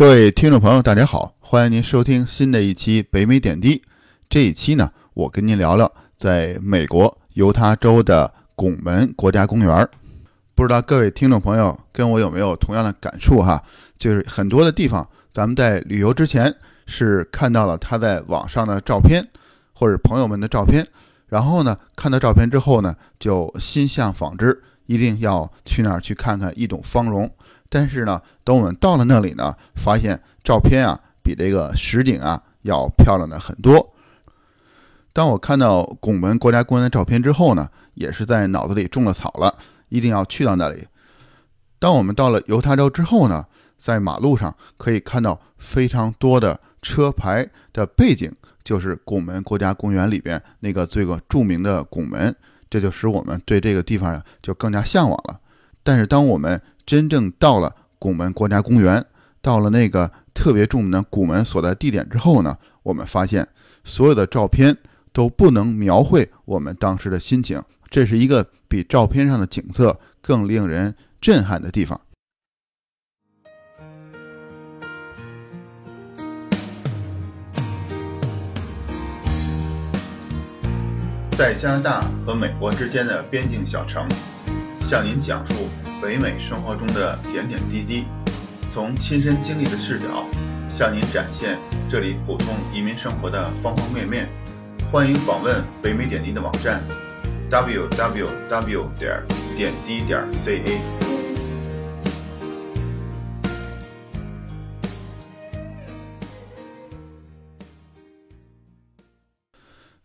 各位听众朋友，大家好，欢迎您收听新的一期北美点滴。这一期呢，我跟您聊聊在美国犹他州的拱门国家公园。不知道各位听众朋友跟我有没有同样的感触哈？就是很多的地方，咱们在旅游之前是看到了他在网上的照片，或者朋友们的照片，然后呢，看到照片之后呢，就心向往之，一定要去那儿去看看一睹芳容。但是呢，等我们到了那里呢，发现照片啊比这个实景啊要漂亮的很多。当我看到拱门国家公园的照片之后呢，也是在脑子里种了草了，一定要去到那里。当我们到了犹他州之后呢，在马路上可以看到非常多的车牌的背景，就是拱门国家公园里边那个最个著名的拱门，这就使我们对这个地方呀就更加向往了。但是当我们真正到了拱门国家公园，到了那个特别著名的拱门所在地点之后呢，我们发现所有的照片都不能描绘我们当时的心情。这是一个比照片上的景色更令人震撼的地方。在加拿大和美国之间的边境小城，向您讲述。北美生活中的点点滴滴，从亲身经历的视角向您展现这里普通移民生活的方方面面。欢迎访问北美点滴的网站：www. 点点滴点 ca。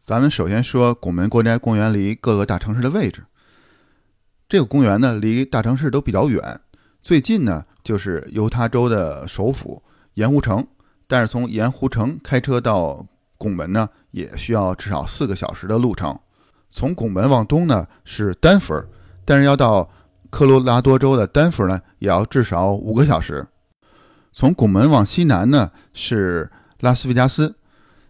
咱们首先说拱门国家公园离各个大城市的位置。这个公园呢，离大城市都比较远，最近呢就是犹他州的首府盐湖城，但是从盐湖城开车到拱门呢，也需要至少四个小时的路程。从拱门往东呢是丹佛，但是要到科罗拉多州的丹佛呢，也要至少五个小时。从拱门往西南呢是拉斯维加斯，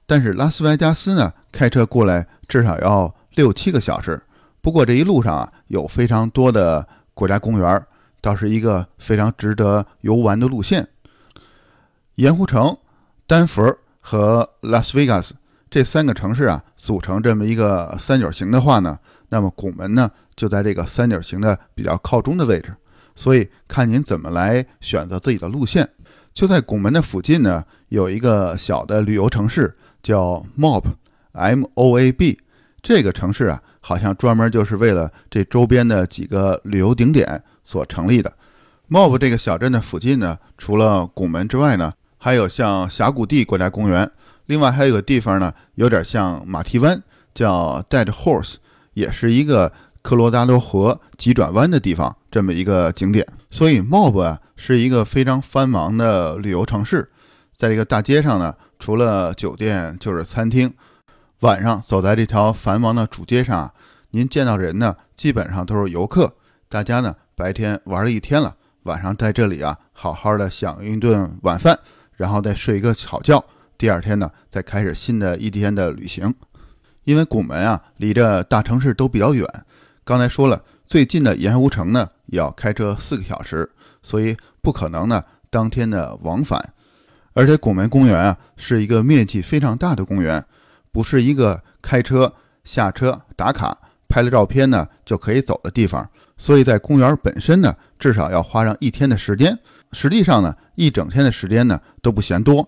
但是拉斯维加斯呢开车过来至少要六七个小时。不过这一路上啊，有非常多的国家公园，倒是一个非常值得游玩的路线。盐湖城、丹佛和拉斯维加斯这三个城市啊，组成这么一个三角形的话呢，那么拱门呢就在这个三角形的比较靠中的位置。所以看您怎么来选择自己的路线。就在拱门的附近呢，有一个小的旅游城市叫 Moab，M-O-A-B。这个城市啊。好像专门就是为了这周边的几个旅游景点所成立的。Mob 这个小镇的附近呢，除了拱门之外呢，还有像峡谷地国家公园。另外还有个地方呢，有点像马蹄湾，叫 Dead Horse，也是一个科罗拉多河急转弯的地方，这么一个景点。所以 Mob 啊，是一个非常繁忙的旅游城市。在这个大街上呢，除了酒店就是餐厅。晚上走在这条繁忙的主街上啊，您见到人呢，基本上都是游客。大家呢，白天玩了一天了，晚上在这里啊，好好的享一顿晚饭，然后再睡一个好觉。第二天呢，再开始新的一天的旅行。因为拱门啊，离着大城市都比较远。刚才说了，最近的盐湖城呢，也要开车四个小时，所以不可能呢当天的往返。而且拱门公园啊，是一个面积非常大的公园。不是一个开车下车打卡拍了照片呢就可以走的地方，所以在公园本身呢，至少要花上一天的时间。实际上呢，一整天的时间呢都不嫌多。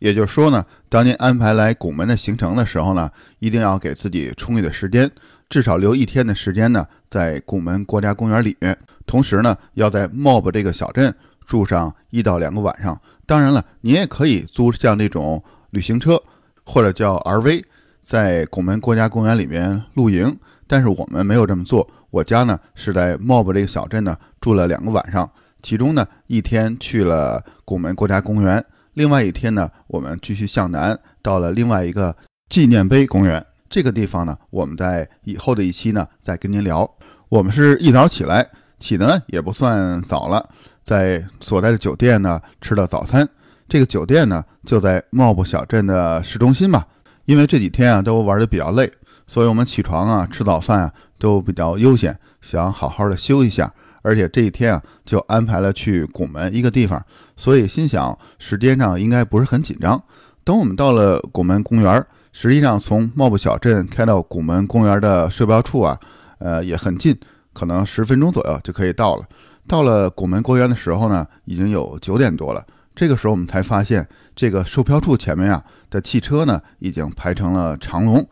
也就是说呢，当您安排来拱门的行程的时候呢，一定要给自己充裕的时间，至少留一天的时间呢在拱门国家公园里面。同时呢，要在 Mob 这个小镇住上一到两个晚上。当然了，你也可以租像那种旅行车。或者叫 RV，在拱门国家公园里面露营，但是我们没有这么做。我家呢是在 Mob 这个小镇呢住了两个晚上，其中呢一天去了拱门国家公园，另外一天呢我们继续向南到了另外一个纪念碑公园。这个地方呢，我们在以后的一期呢再跟您聊。我们是一早起来，起的呢也不算早了，在所在的酒店呢吃了早餐。这个酒店呢，就在茂布小镇的市中心吧。因为这几天啊都玩的比较累，所以我们起床啊、吃早饭啊都比较悠闲，想好好的休一下。而且这一天啊就安排了去拱门一个地方，所以心想时间上应该不是很紧张。等我们到了拱门公园，实际上从茂布小镇开到拱门公园的售票处啊，呃也很近，可能十分钟左右就可以到了。到了拱门公园的时候呢，已经有九点多了。这个时候我们才发现，这个售票处前面啊的汽车呢已经排成了长龙，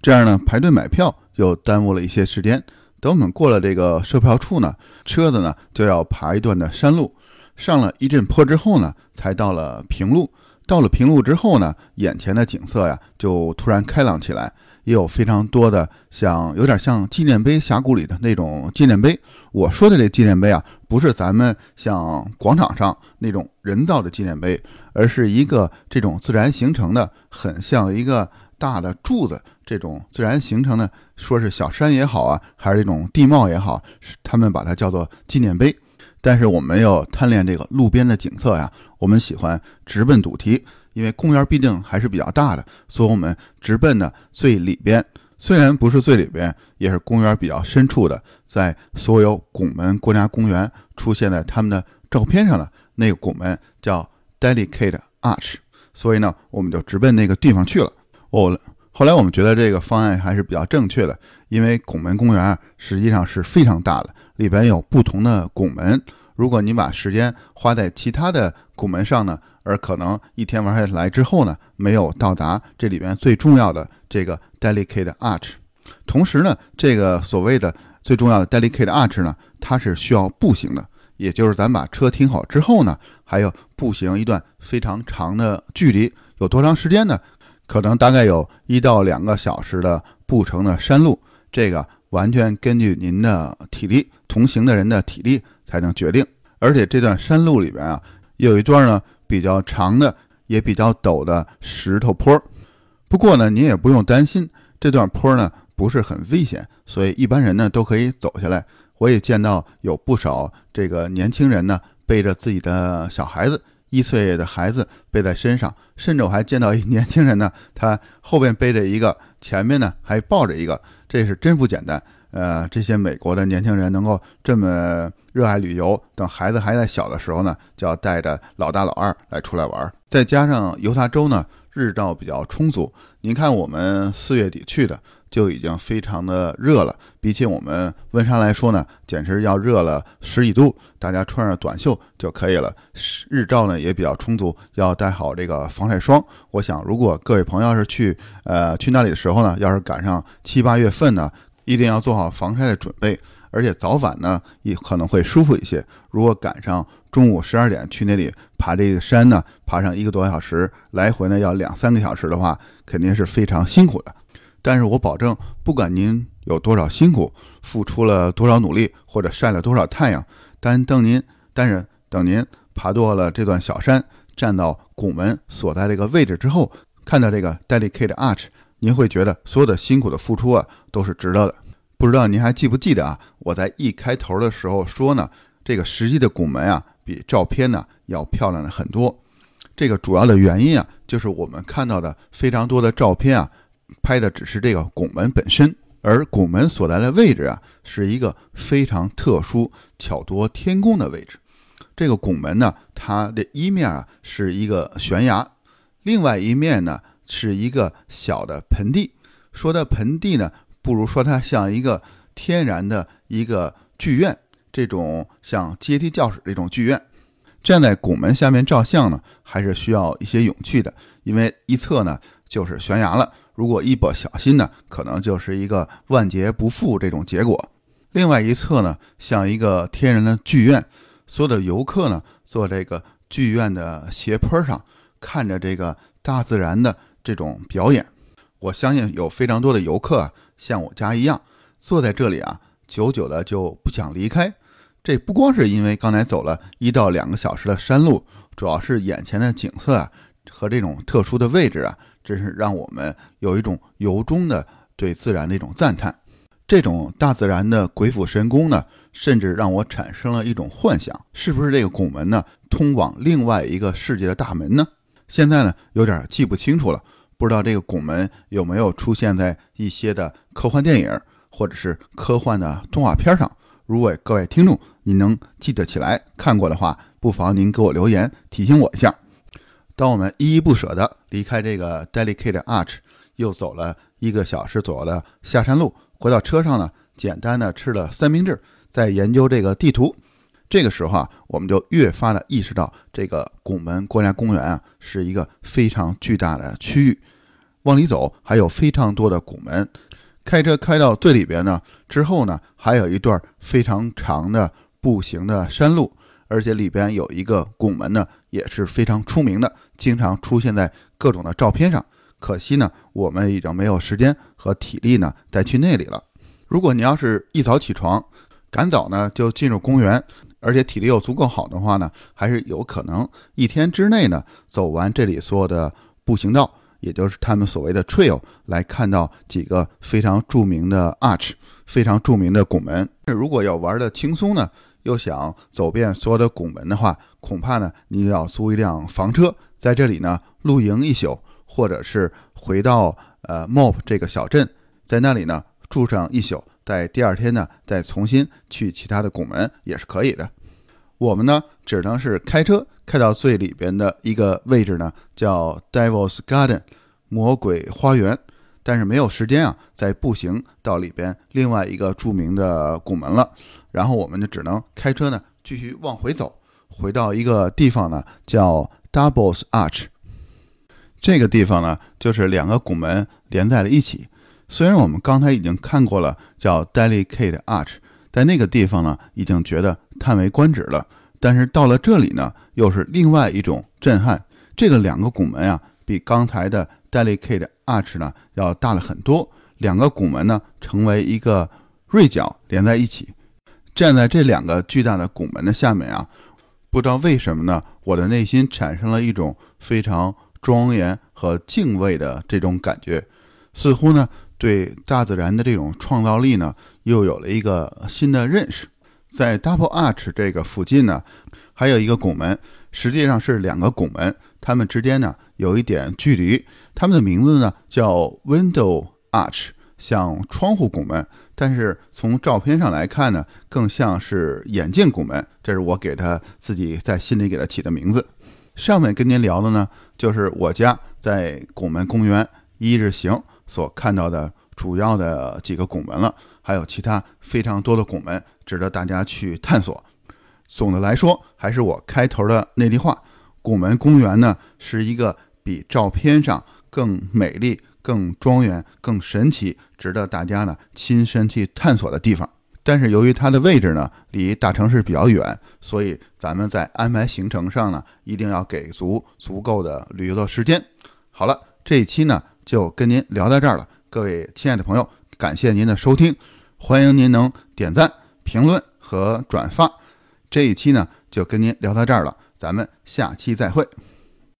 这样呢排队买票又耽误了一些时间。等我们过了这个售票处呢，车子呢就要爬一段的山路，上了一阵坡之后呢，才到了平路。到了平路之后呢，眼前的景色呀就突然开朗起来，也有非常多的像有点像纪念碑峡谷里的那种纪念碑。我说的这纪念碑啊，不是咱们像广场上那种人造的纪念碑，而是一个这种自然形成的，很像一个大的柱子。这种自然形成的，说是小山也好啊，还是这种地貌也好，他们把它叫做纪念碑。但是我们要贪恋这个路边的景色呀，我们喜欢直奔主题，因为公园毕竟还是比较大的，所以我们直奔的最里边。虽然不是最里边，也是公园比较深处的，在所有拱门国家公园出现在他们的照片上的那个拱门叫 Delicate Arch，所以呢，我们就直奔那个地方去了。哦。后来我们觉得这个方案还是比较正确的，因为拱门公园实际上是非常大的，里边有不同的拱门。如果你把时间花在其他的拱门上呢，而可能一天玩下来之后呢，没有到达这里边最重要的这个 delicate arch。同时呢，这个所谓的最重要的 delicate arch 呢，它是需要步行的，也就是咱把车停好之后呢，还要步行一段非常长的距离，有多长时间呢？可能大概有一到两个小时的步程的山路，这个完全根据您的体力，同行的人的体力才能决定。而且这段山路里边啊，有一段呢比较长的，也比较陡的石头坡。不过呢，您也不用担心，这段坡呢不是很危险，所以一般人呢都可以走下来。我也见到有不少这个年轻人呢背着自己的小孩子。一岁的孩子背在身上，甚至我还见到一年轻人呢，他后边背着一个，前面呢还抱着一个，这是真不简单。呃，这些美国的年轻人能够这么热爱旅游，等孩子还在小的时候呢，就要带着老大老二来出来玩。再加上犹他州呢，日照比较充足。您看，我们四月底去的。就已经非常的热了，比起我们温莎来说呢，简直要热了十几度。大家穿上短袖就可以了。日照呢也比较充足，要带好这个防晒霜。我想，如果各位朋友要是去呃去那里的时候呢，要是赶上七八月份呢，一定要做好防晒的准备。而且早晚呢也可能会舒服一些。如果赶上中午十二点去那里爬这个山呢，爬上一个多小时，来回呢要两三个小时的话，肯定是非常辛苦的。但是我保证，不管您有多少辛苦，付出了多少努力，或者晒了多少太阳，但等您，但是等您爬过了这段小山，站到拱门所在这个位置之后，看到这个 delicate arch，您会觉得所有的辛苦的付出啊，都是值得的。不知道您还记不记得啊？我在一开头的时候说呢，这个实际的拱门啊，比照片呢要漂亮的很多。这个主要的原因啊，就是我们看到的非常多的照片啊。拍的只是这个拱门本身，而拱门所在的位置啊，是一个非常特殊、巧夺天工的位置。这个拱门呢，它的一面啊是一个悬崖，另外一面呢是一个小的盆地。说的盆地呢，不如说它像一个天然的一个剧院，这种像阶梯教室这种剧院。站在拱门下面照相呢，还是需要一些勇气的，因为一侧呢就是悬崖了。如果一不小心呢，可能就是一个万劫不复这种结果。另外一侧呢，像一个天然的剧院，所有的游客呢，坐这个剧院的斜坡上，看着这个大自然的这种表演。我相信有非常多的游客啊，像我家一样，坐在这里啊，久久的就不想离开。这不光是因为刚才走了一到两个小时的山路，主要是眼前的景色啊，和这种特殊的位置啊。真是让我们有一种由衷的对自然的一种赞叹，这种大自然的鬼斧神工呢，甚至让我产生了一种幻想：是不是这个拱门呢，通往另外一个世界的大门呢？现在呢，有点记不清楚了，不知道这个拱门有没有出现在一些的科幻电影或者是科幻的动画片上。如果各位听众您能记得起来看过的话，不妨您给我留言提醒我一下。当我们依依不舍地离开这个 Delicate Arch，又走了一个小时左右的下山路，回到车上呢，简单的吃了三明治，在研究这个地图。这个时候啊，我们就越发的意识到，这个拱门国家公园啊，是一个非常巨大的区域。往里走，还有非常多的拱门。开车开到最里边呢，之后呢，还有一段非常长的步行的山路，而且里边有一个拱门呢，也是非常出名的，经常出现在各种的照片上。可惜呢，我们已经没有时间和体力呢，再去那里了。如果你要是一早起床，赶早呢就进入公园，而且体力又足够好的话呢，还是有可能一天之内呢走完这里所有的步行道。也就是他们所谓的 trail 来看到几个非常著名的 arch，非常著名的拱门。如果要玩的轻松呢，又想走遍所有的拱门的话，恐怕呢你要租一辆房车，在这里呢露营一宿，或者是回到呃 Mop 这个小镇，在那里呢住上一宿，在第二天呢再重新去其他的拱门也是可以的。我们呢只能是开车。开到最里边的一个位置呢，叫 Devil's Garden，魔鬼花园。但是没有时间啊，再步行到里边另外一个著名的拱门了。然后我们就只能开车呢，继续往回走，回到一个地方呢，叫 Double's Arch。这个地方呢，就是两个拱门连在了一起。虽然我们刚才已经看过了叫 Delicate Arch，在那个地方呢，已经觉得叹为观止了。但是到了这里呢，又是另外一种震撼。这个两个拱门啊，比刚才的 Delicate Arch 呢要大了很多。两个拱门呢，成为一个锐角连在一起。站在这两个巨大的拱门的下面啊，不知道为什么呢，我的内心产生了一种非常庄严和敬畏的这种感觉，似乎呢，对大自然的这种创造力呢，又有了一个新的认识。在 Double Arch 这个附近呢，还有一个拱门，实际上是两个拱门，它们之间呢有一点距离。它们的名字呢叫 Window Arch，像窗户拱门，但是从照片上来看呢，更像是眼镜拱门。这是我给他自己在心里给他起的名字。上面跟您聊的呢，就是我家在拱门公园一日行所看到的主要的几个拱门了。还有其他非常多的拱门值得大家去探索。总的来说，还是我开头的那句话：拱门公园呢，是一个比照片上更美丽、更庄严、更神奇，值得大家呢亲身去探索的地方。但是由于它的位置呢离大城市比较远，所以咱们在安排行程上呢，一定要给足足够的旅游的时间。好了，这一期呢就跟您聊到这儿了，各位亲爱的朋友，感谢您的收听。欢迎您能点赞、评论和转发。这一期呢，就跟您聊到这儿了，咱们下期再会。